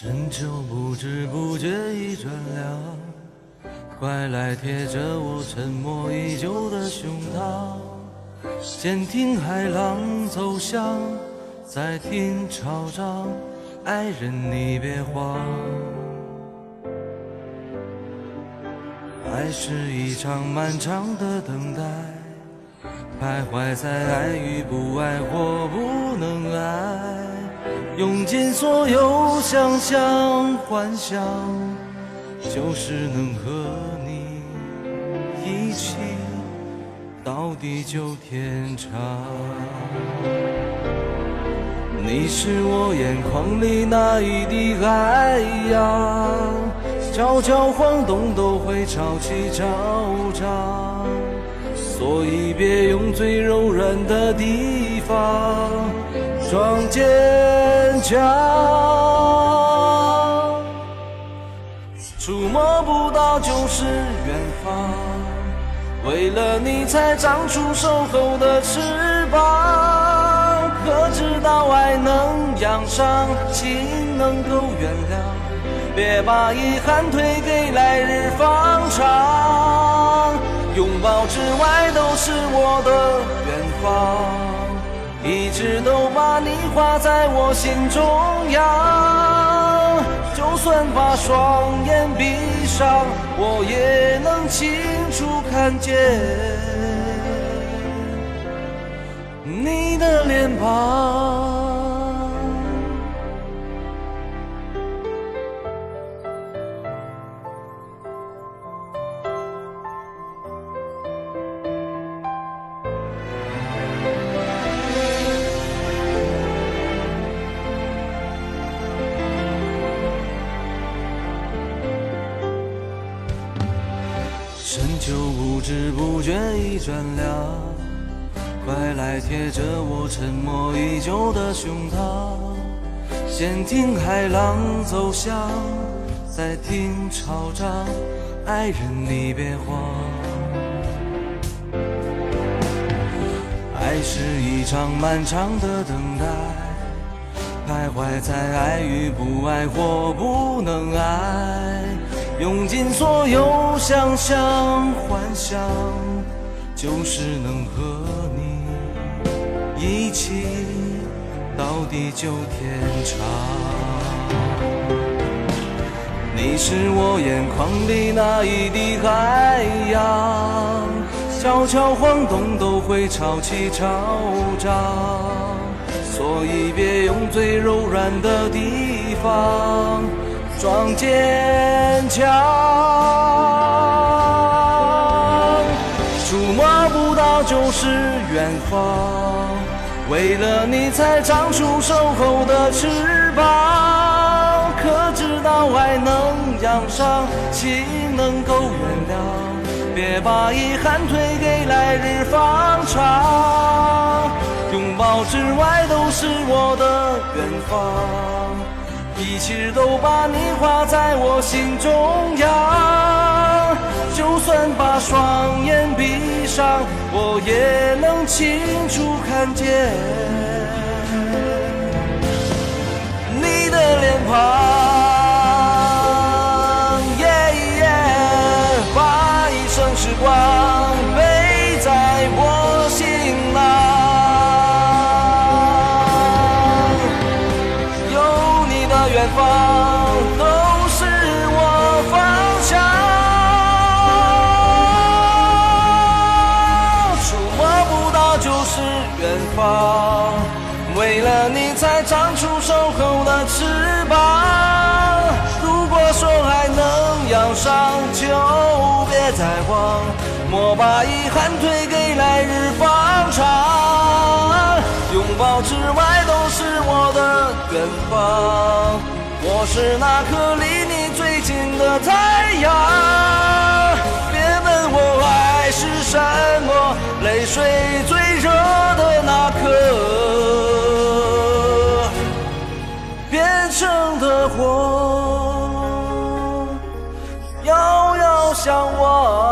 深秋不知不觉已转凉，快来贴着我沉默已久的胸膛，先听海浪走向，再听潮涨，爱人你别慌。爱是一场漫长的等待，徘徊在爱与不爱或不能爱。用尽所有想象幻想，就是能和你一起到地久天长。你是我眼眶里那一滴海洋，悄悄晃动都会潮起潮涨，所以别用最柔软的地方。装坚强，触摸不到就是远方。为了你才长出守候的翅膀。可知道爱能养伤，情能够原谅。别把遗憾推给来日方长。拥抱之外都是我的远方。一直都把你画在我心中央，就算把双眼闭上，我也能清楚看见你的脸庞。就不知不觉已转凉，快来贴着我沉默已久的胸膛，先听海浪走向，再听潮涨，爱人你别慌。爱是一场漫长的等待，徘徊在爱与不爱或不能爱。用尽所有想象幻想，就是能和你一起到地久天长。你是我眼眶里那一滴海洋，悄悄晃动都会潮起潮涨，所以别用最柔软的地方。装坚强，触摸不到就是远方。为了你才长出守候的翅膀。可知道爱能养伤，情能够原谅。别把遗憾推给来日方长。拥抱之外都是我的远方。一切都把你画在我心中央，就算把双眼闭上，我也能清楚看见。守候的翅膀。如果说爱能养伤，就别再慌，莫把遗憾推给来日方长。拥抱之外都是我的远方，我是那颗离你最近的太阳。别问我爱是什么，泪水的火，遥遥相望。